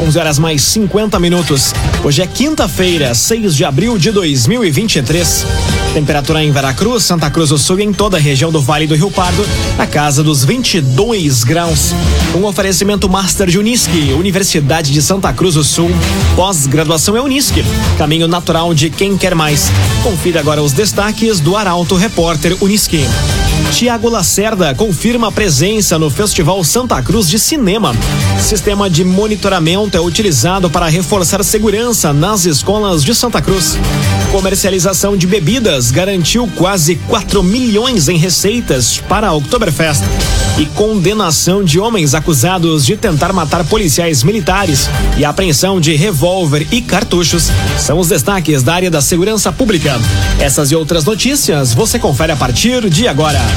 11 horas mais 50 minutos. Hoje é quinta-feira, 6 de abril de 2023. Temperatura em Veracruz, Santa Cruz do Sul e em toda a região do Vale do Rio Pardo, na casa dos 22 graus. Um oferecimento Master de Unisque, Universidade de Santa Cruz do Sul. Pós-graduação é Unisque, caminho natural de quem quer mais. Confira agora os destaques do Arauto Repórter Unisque. Tiago Lacerda confirma a presença no Festival Santa Cruz de Cinema. Sistema de monitoramento é utilizado para reforçar segurança nas escolas de Santa Cruz. Comercialização de bebidas garantiu quase 4 milhões em receitas para a Oktoberfest. E condenação de homens acusados de tentar matar policiais militares e apreensão de revólver e cartuchos são os destaques da área da segurança pública. Essas e outras notícias você confere a partir de agora.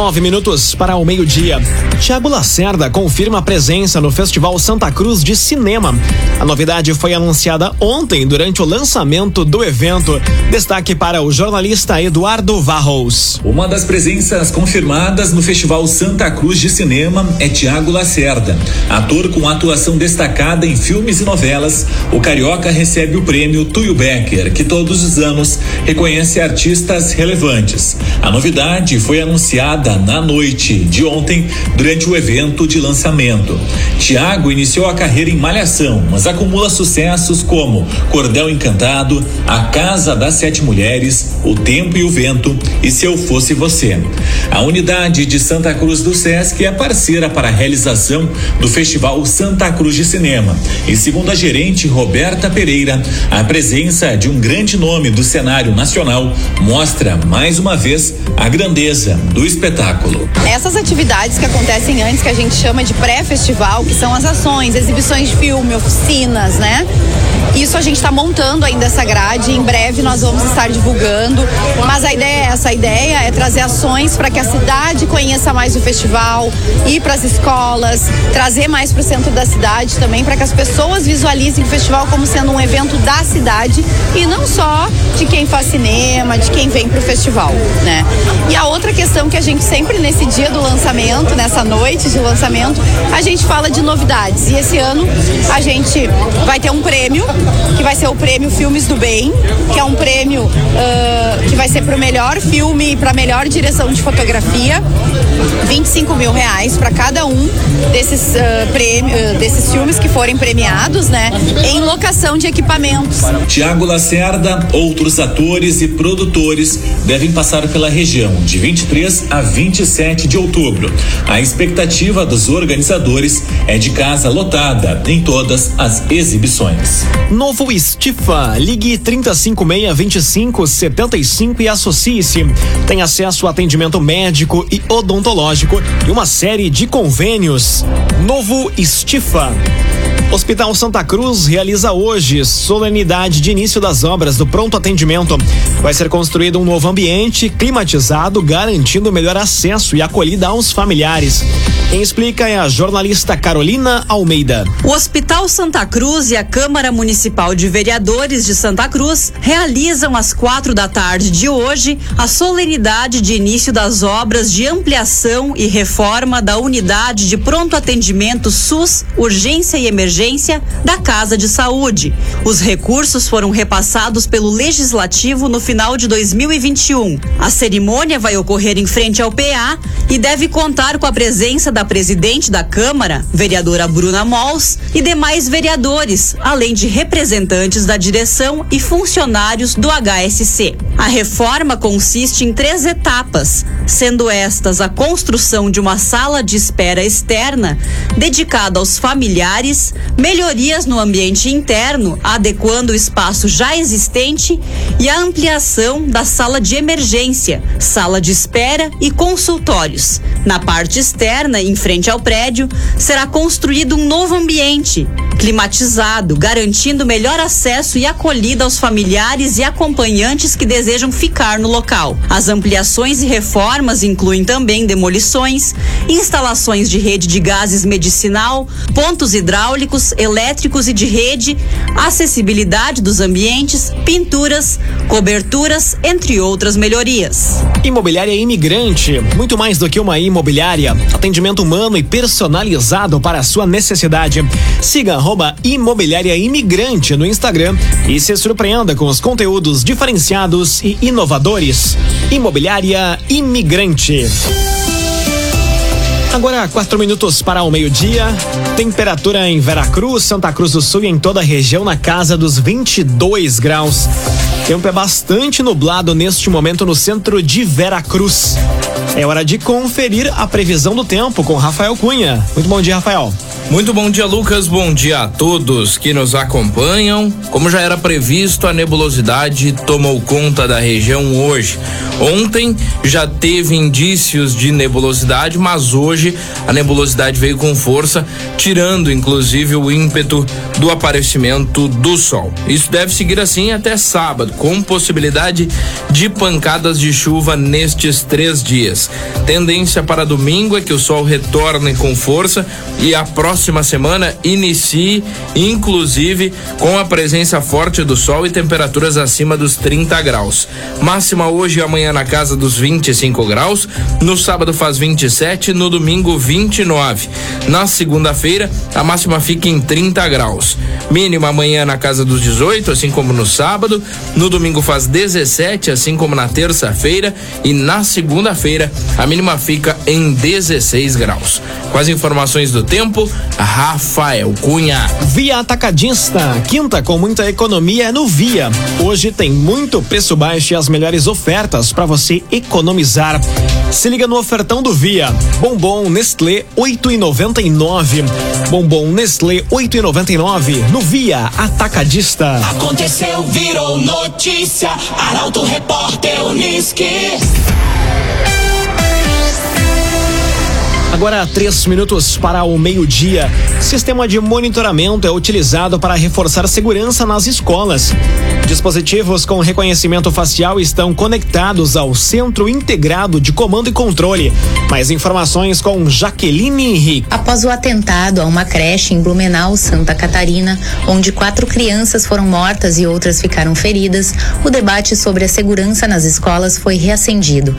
Nove minutos para o meio-dia. Tiago Lacerda confirma a presença no Festival Santa Cruz de Cinema. A novidade foi anunciada ontem durante o lançamento do evento. Destaque para o jornalista Eduardo Varros. Uma das presenças confirmadas no Festival Santa Cruz de Cinema é Tiago Lacerda. Ator com atuação destacada em filmes e novelas, o carioca recebe o prêmio Tuyo Becker, que todos os anos reconhece artistas relevantes. A novidade foi anunciada na noite de ontem durante o evento de lançamento. Tiago iniciou a carreira em Malhação, mas acumula sucessos como Cordel Encantado, A Casa das Sete Mulheres, O Tempo e o Vento e Se Eu Fosse Você. A unidade de Santa Cruz do Sesc é parceira para a realização do Festival Santa Cruz de Cinema. E segundo a gerente Roberta Pereira, a presença de um grande nome do cenário nacional mostra mais uma vez a grandeza do espetáculo espetáculo. Essas atividades que acontecem antes, que a gente chama de pré-festival, que são as ações, exibições de filme, oficinas, né? Isso a gente está montando ainda essa grade. Em breve nós vamos estar divulgando. Mas a ideia é essa: a ideia é trazer ações para que a cidade conheça mais o festival, ir para as escolas, trazer mais para o centro da cidade também, para que as pessoas visualizem o festival como sendo um evento da cidade e não só de quem faz cinema, de quem vem para o festival, né? E a outra questão que a gente sempre nesse dia do lançamento, nessa noite de lançamento, a gente fala de novidades. E esse ano a gente vai ter um prêmio que vai ser o prêmio Filmes do Bem, que é um prêmio uh, que vai ser para o melhor filme e para melhor direção de fotografia. 25 mil reais para cada um desses uh, prêmios, uh, desses filmes que forem premiados, né? Em locação de equipamentos. Tiago Lacerda, outros atores e produtores devem passar pela região de 23 a 27 de outubro. A expectativa dos organizadores é de casa lotada em todas as exibições. Novo Estifa, ligue 356 25 75 e associe-se. Tem acesso a atendimento médico e odontológico e uma série de convênios. Novo Estifa. Hospital Santa Cruz realiza hoje solenidade de início das obras do pronto atendimento. Vai ser construído um novo ambiente climatizado, garantindo melhor acesso e acolhida aos familiares. Quem explica é a jornalista Carolina Almeida. O Hospital Santa Cruz e a Câmara Municipal de Vereadores de Santa Cruz realizam às quatro da tarde de hoje a solenidade de início das obras de ampliação e reforma da unidade de pronto atendimento SUS, urgência e emergência da Casa de Saúde. Os recursos foram repassados pelo Legislativo no final de 2021. A cerimônia vai ocorrer em frente ao PA e deve contar com a presença da presidente da Câmara, vereadora Bruna Mols, e demais vereadores, além de representantes da direção e funcionários do HSC. A reforma consiste em três etapas, sendo estas a construção de uma sala de espera externa dedicada aos familiares, melhorias no ambiente interno, adequando o espaço já existente e a ampliação da sala de emergência, sala de espera e consultórios. Na parte externa, em frente ao prédio, será construído um novo ambiente, climatizado, garantindo melhor acesso e acolhida aos familiares e acompanhantes que desejam ficar no local. As ampliações e reformas incluem também demolições, instalações de rede de gases medicinal, pontos hidráulicos, elétricos e de rede, acessibilidade dos ambientes, pinturas, coberturas, entre outras melhorias. Imobiliária Imigrante, muito mais do que uma imobiliária, atendimento humano e personalizado para a sua necessidade. Siga arroba Imobiliária Imigrante no Instagram e se surpreenda com os conteúdos diferenciados e inovadores. Imobiliária Imigrante. Agora, quatro minutos para o meio-dia. Temperatura em Veracruz, Santa Cruz do Sul e em toda a região na casa dos 22 graus. Tempo é bastante nublado neste momento no centro de Veracruz. É hora de conferir a previsão do tempo com Rafael Cunha. Muito bom dia, Rafael. Muito bom dia, Lucas. Bom dia a todos que nos acompanham. Como já era previsto, a nebulosidade tomou conta da região hoje. Ontem já teve indícios de nebulosidade, mas hoje a nebulosidade veio com força, tirando inclusive o ímpeto do aparecimento do sol. Isso deve seguir assim até sábado, com possibilidade de pancadas de chuva nestes três dias. Tendência para domingo é que o sol retorne com força e a próxima semana inicie, inclusive, com a presença forte do sol e temperaturas acima dos 30 graus. Máxima hoje e amanhã na casa dos 25 graus, no sábado faz 27, no domingo 29. Na segunda-feira, a máxima fica em 30 graus. Mínima amanhã na casa dos 18, assim como no sábado. No domingo faz 17, assim como na terça-feira. E na segunda-feira, a mínima fica em 16 graus. Com as informações do tempo, Rafael Cunha. Via Atacadista, quinta com muita economia é no Via. Hoje tem muito preço baixo e as melhores ofertas para você economizar. Se liga no ofertão do Via. Bombom Nestlé 8,99. Bombom Nestlé 8,99 no Via Atacadista. Aconteceu, virou notícia. Arauto Repórter Uniski. Agora, três minutos para o meio-dia. Sistema de monitoramento é utilizado para reforçar segurança nas escolas. Dispositivos com reconhecimento facial estão conectados ao Centro Integrado de Comando e Controle. Mais informações com Jaqueline Henrique. Após o atentado a uma creche em Blumenau, Santa Catarina, onde quatro crianças foram mortas e outras ficaram feridas, o debate sobre a segurança nas escolas foi reacendido.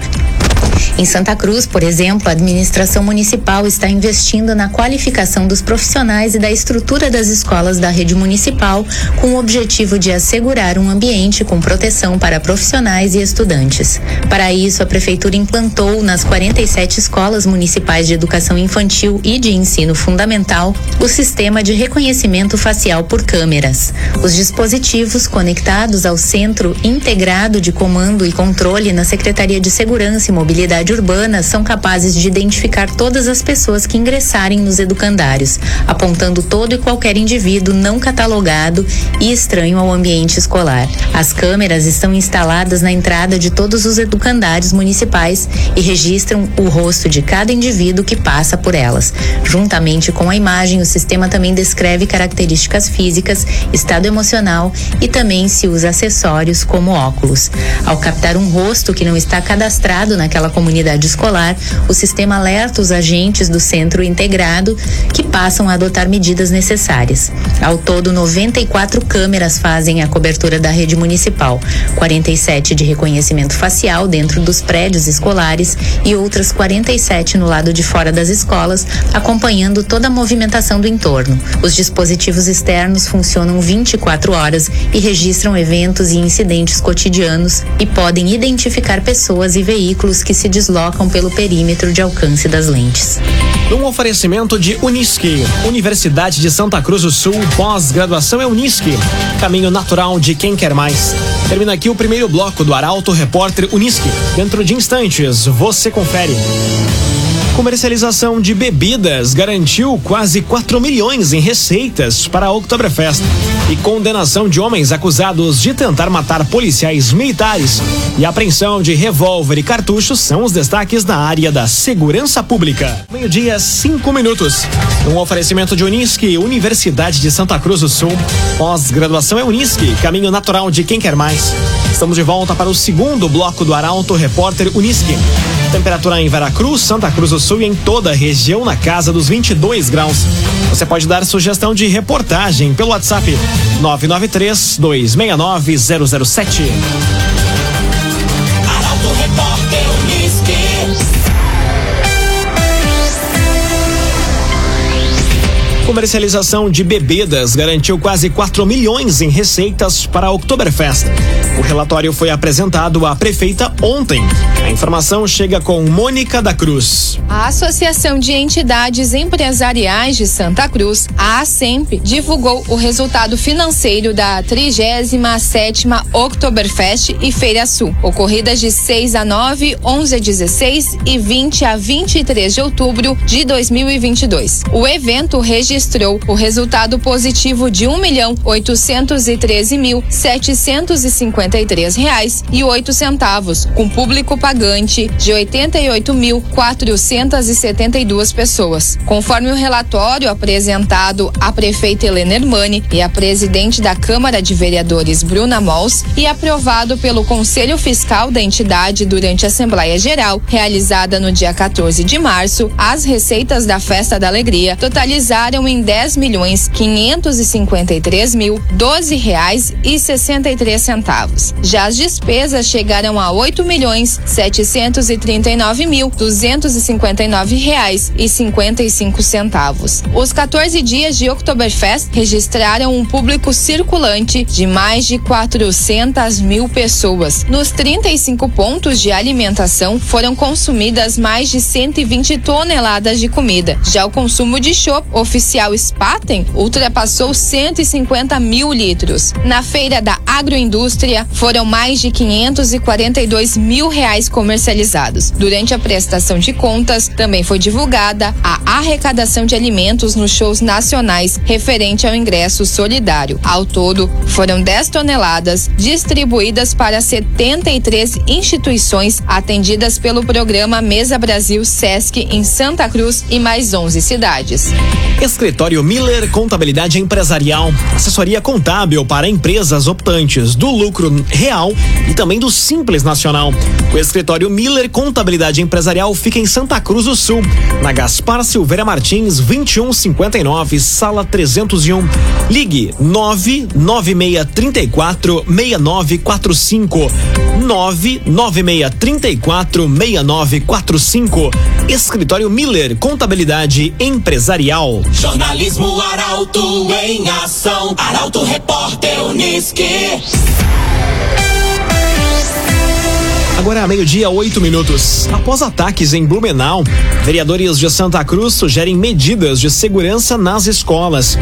Em Santa Cruz, por exemplo, a administração municipal está investindo na qualificação dos profissionais e da estrutura das escolas da rede municipal, com o objetivo de assegurar um ambiente com proteção para profissionais e estudantes. Para isso, a prefeitura implantou nas 47 escolas municipais de educação infantil e de ensino fundamental o sistema de reconhecimento facial por câmeras. Os dispositivos conectados ao Centro Integrado de Comando e Controle na Secretaria de Segurança e Mobilidade Urbana são capazes de identificar todas as pessoas que ingressarem nos educandários, apontando todo e qualquer indivíduo não catalogado e estranho ao ambiente escolar. As câmeras estão instaladas na entrada de todos os educandários municipais e registram o rosto de cada indivíduo que passa por elas. Juntamente com a imagem, o sistema também descreve características físicas, estado emocional e também se usa acessórios como óculos. Ao captar um rosto que não está cadastrado naquela comunidade escolar, o sistema alerta os agentes do centro integrado que passam a adotar medidas necessárias. Ao todo, 94 câmeras fazem a cobertura da rede municipal, 47 de reconhecimento facial dentro dos prédios escolares e outras 47 no lado de fora das escolas, acompanhando toda a movimentação do entorno. Os dispositivos externos funcionam 24 horas e registram eventos e incidentes cotidianos e podem identificar pessoas e veículos que se deslocam pelo perímetro de alcance das lentes. Um oferecimento de Unisque, Universidade de Santa Cruz do Sul, pós-graduação é Unisque, caminho natural de quem quer mais. Termina aqui o primeiro bloco do Arauto Repórter Unisque. Dentro de instantes, você confere. Comercialização de bebidas garantiu quase 4 milhões em receitas para a Oktoberfest. E condenação de homens acusados de tentar matar policiais militares. E apreensão de revólver e cartuchos são os destaques na área da segurança pública. Meio-dia, cinco minutos. Um oferecimento de Unisque, Universidade de Santa Cruz do Sul. Pós-graduação é Unisque, caminho natural de quem quer mais. Estamos de volta para o segundo bloco do Arauto Repórter Unisque. Temperatura em Veracruz, Santa Cruz do Sul e em toda a região na casa dos 22 graus. Você pode dar sugestão de reportagem pelo WhatsApp 993 269 007. Comercialização de bebidas garantiu quase 4 milhões em receitas para a Oktoberfest. O relatório foi apresentado à prefeita ontem. A informação chega com Mônica da Cruz. A Associação de Entidades Empresariais de Santa Cruz, a ASEMP, divulgou o resultado financeiro da 37ª Oktoberfest e Feira Sul, ocorridas de 6 a 9, 11 a 16 e 20 a 23 de outubro de 2022. O evento registrou o resultado positivo de um milhão oitocentos e treze mil setecentos e cinquenta e três reais e oito centavos, com público pagante de oitenta e oito mil quatrocentas e setenta e duas pessoas. Conforme o relatório apresentado à prefeita Helena Hermani e à presidente da Câmara de Vereadores Bruna Mols e aprovado pelo Conselho Fiscal da entidade durante a Assembleia Geral, realizada no dia 14 de março, as receitas da Festa da Alegria totalizaram em 10 milhões 553 mil 12 reais e 63 centavos. Já as despesas chegaram a 8 milhões 739 mil 259 reais e 55 centavos. Os 14 dias de Oktoberfest registraram um público circulante de mais de 400 mil pessoas. Nos 35 pontos de alimentação foram consumidas mais de 120 toneladas de comida. Já o consumo de chopp oficial Spaten ultrapassou 150 mil litros. Na feira da agroindústria foram mais de 542 mil reais comercializados. Durante a prestação de contas, também foi divulgada a arrecadação de alimentos nos shows nacionais referente ao ingresso solidário. Ao todo, foram 10 toneladas distribuídas para 73 instituições atendidas pelo programa Mesa Brasil Sesc em Santa Cruz e mais 11 cidades. Escritório Miller Contabilidade Empresarial, assessoria contábil para empresas optantes do lucro real e também do Simples Nacional. O escritório Miller Contabilidade Empresarial fica em Santa Cruz do Sul, na Gaspar Silveira Martins, 2159, sala 301. Ligue 99634 6945. 99634 6945. Escritório Miller Contabilidade Empresarial. Jornalismo Arauto em ação. Arauto Repórter Unisque. Agora é meio-dia, oito minutos. Após ataques em Blumenau, vereadores de Santa Cruz sugerem medidas de segurança nas escolas.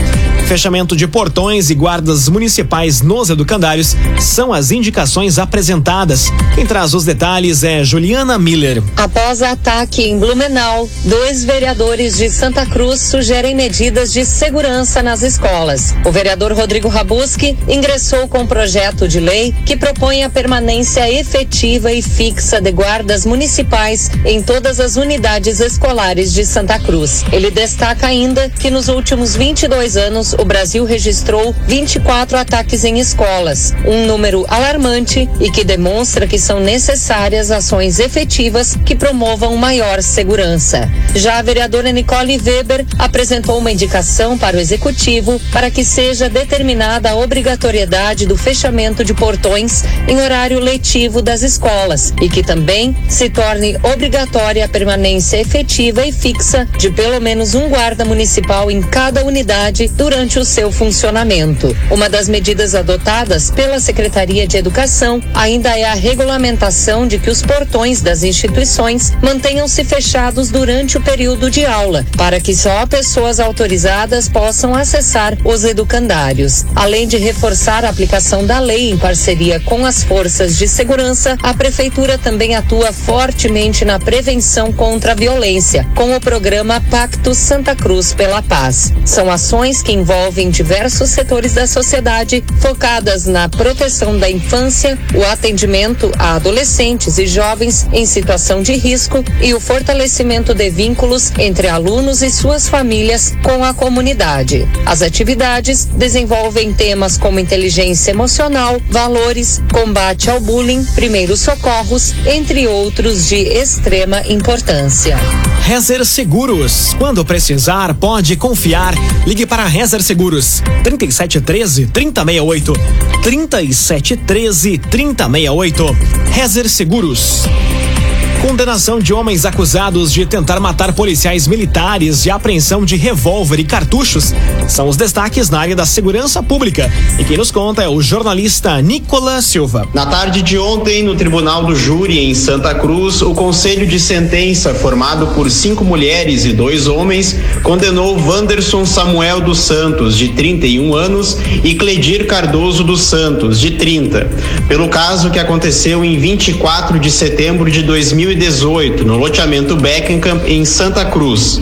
Fechamento de portões e guardas municipais nos educandários são as indicações apresentadas. Quem traz os detalhes é Juliana Miller. Após ataque em Blumenau, dois vereadores de Santa Cruz sugerem medidas de segurança nas escolas. O vereador Rodrigo Rabuski ingressou com um projeto de lei que propõe a permanência efetiva e fixa de guardas municipais em todas as unidades escolares de Santa Cruz. Ele destaca ainda que nos últimos 22 anos o Brasil registrou 24 ataques em escolas, um número alarmante e que demonstra que são necessárias ações efetivas que promovam maior segurança. Já a vereadora Nicole Weber apresentou uma indicação para o executivo para que seja determinada a obrigatoriedade do fechamento de portões em horário letivo das escolas e que também se torne obrigatória a permanência efetiva e fixa de pelo menos um guarda municipal em cada unidade durante o seu funcionamento. Uma das medidas adotadas pela Secretaria de Educação ainda é a regulamentação de que os portões das instituições mantenham-se fechados durante o período de aula, para que só pessoas autorizadas possam acessar os educandários. Além de reforçar a aplicação da lei em parceria com as forças de segurança, a Prefeitura também atua fortemente na prevenção contra a violência, com o programa Pacto Santa Cruz pela Paz. São ações que envolvem diversos setores da sociedade, focadas na proteção da infância, o atendimento a adolescentes e jovens em situação de risco e o fortalecimento de vínculos entre alunos e suas famílias com a comunidade. As atividades desenvolvem temas como inteligência emocional, valores, combate ao bullying, primeiros socorros, entre outros de extrema importância. Rezer Seguros. Quando precisar, pode confiar. Ligue para Rezer Seguros. 3713 3068. 3713 3068. Rezer Seguros. Condenação de homens acusados de tentar matar policiais militares e apreensão de revólver e cartuchos são os destaques na área da segurança pública. E quem nos conta é o jornalista Nicolas Silva. Na tarde de ontem, no Tribunal do Júri, em Santa Cruz, o Conselho de Sentença, formado por cinco mulheres e dois homens, condenou Wanderson Samuel dos Santos, de 31 anos, e Cledir Cardoso dos Santos, de 30, pelo caso que aconteceu em 24 de setembro de 2000 2018, no loteamento Beckenham, em Santa Cruz.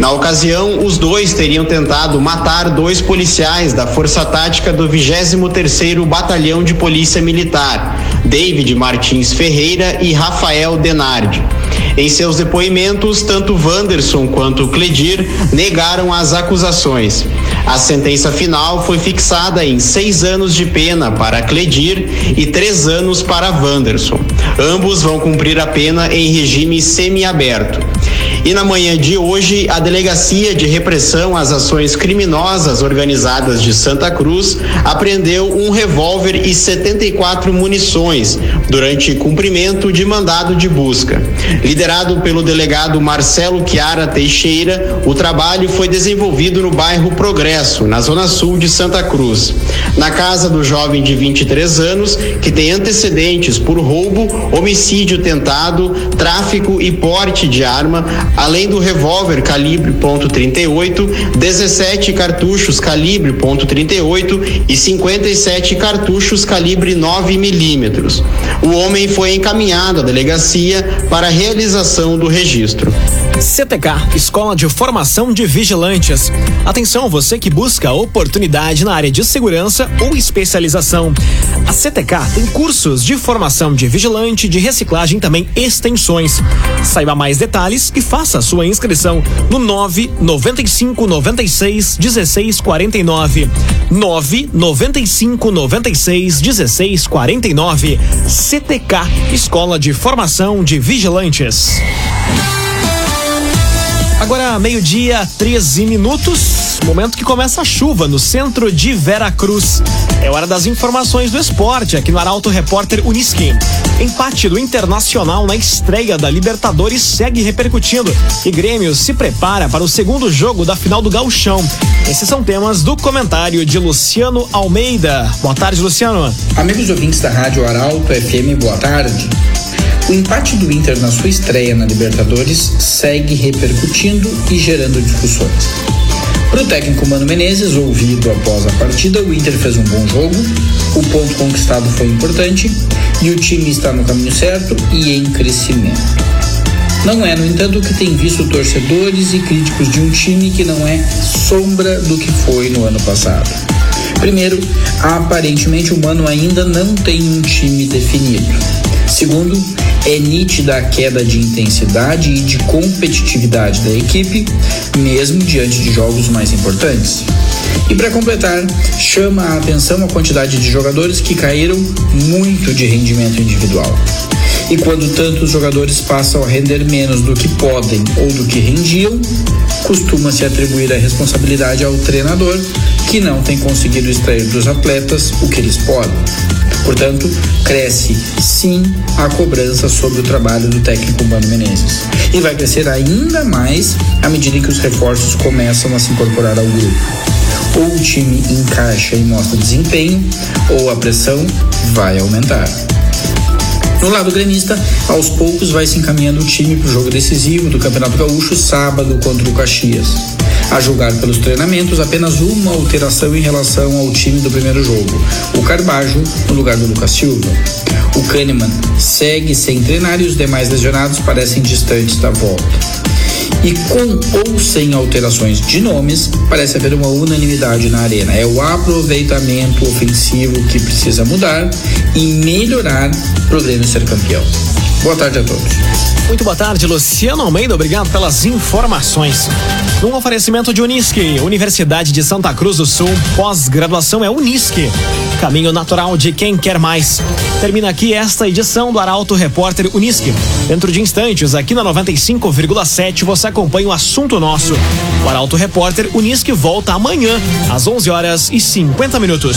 Na ocasião, os dois teriam tentado matar dois policiais da Força Tática do 23º Batalhão de Polícia Militar, David Martins Ferreira e Rafael Denardi. Em seus depoimentos, tanto Wanderson quanto Cledir negaram as acusações. A sentença final foi fixada em seis anos de pena para Cledir e três anos para Wanderson. Ambos vão cumprir a pena em regime semiaberto. E na manhã de hoje, a Delegacia de Repressão às Ações Criminosas Organizadas de Santa Cruz apreendeu um revólver e 74 munições durante cumprimento de mandado de busca. Liderado pelo delegado Marcelo Chiara Teixeira, o trabalho foi desenvolvido no bairro Progresso, na zona sul de Santa Cruz. Na casa do jovem de 23 anos, que tem antecedentes por roubo, homicídio tentado, tráfico e porte de arma, além do revólver calibre .38, 17 cartuchos calibre .38 e 57 cartuchos calibre 9 milímetros. O homem foi encaminhado à delegacia para a realização do registro. CTK, Escola de Formação de Vigilantes. Atenção, você que busca oportunidade na área de segurança ou especialização. A CTK tem cursos de formação de vigilante, de reciclagem também extensões. Saiba mais detalhes e faça a sua inscrição no 995 96 16 49. 995 96 16 49. CTK, Escola de Formação de Vigilantes. Agora, meio-dia, 13 minutos. Momento que começa a chuva no centro de Vera Cruz. É hora das informações do esporte aqui no Arauto Repórter Unisquim. Empate do Internacional na estreia da Libertadores segue repercutindo e Grêmio se prepara para o segundo jogo da final do Gauchão. Esses são temas do comentário de Luciano Almeida. Boa tarde, Luciano. Amigos ouvintes da Rádio Arauto FM, boa tarde. O empate do Inter na sua estreia na Libertadores segue repercutindo e gerando discussões. Para o técnico Mano Menezes, ouvido após a partida, o Inter fez um bom jogo, o ponto conquistado foi importante e o time está no caminho certo e em crescimento. Não é, no entanto, que tem visto torcedores e críticos de um time que não é sombra do que foi no ano passado. Primeiro, aparentemente o Mano ainda não tem um time definido. Segundo, é nítida a queda de intensidade e de competitividade da equipe, mesmo diante de jogos mais importantes. E para completar, chama a atenção a quantidade de jogadores que caíram muito de rendimento individual. E quando tantos jogadores passam a render menos do que podem ou do que rendiam, costuma-se atribuir a responsabilidade ao treinador, que não tem conseguido extrair dos atletas o que eles podem. Portanto, cresce sim a cobrança sobre o trabalho do técnico Mano Menezes. E vai crescer ainda mais à medida que os reforços começam a se incorporar ao grupo. Ou o time encaixa e mostra desempenho, ou a pressão vai aumentar. No lado gremista, aos poucos vai se encaminhando o time para o jogo decisivo do Campeonato Gaúcho sábado contra o Caxias. A julgar pelos treinamentos, apenas uma alteração em relação ao time do primeiro jogo: o Carbajo no lugar do Lucas Silva. O Kahneman segue sem treinar e os demais lesionados parecem distantes da volta. E com ou sem alterações de nomes, parece haver uma unanimidade na arena. É o aproveitamento ofensivo que precisa mudar e melhorar para o Grêmio ser campeão. Boa tarde a todos. Muito boa tarde, Luciano Almeida. Obrigado pelas informações. Um oferecimento de Unisque, Universidade de Santa Cruz do Sul. Pós-graduação é Unisque. Caminho natural de quem quer mais. Termina aqui esta edição do Arauto Repórter Unisque. Dentro de instantes, aqui na 95,7, você acompanha o assunto nosso. O Arauto Repórter Unisque volta amanhã, às 11 horas e 50 minutos.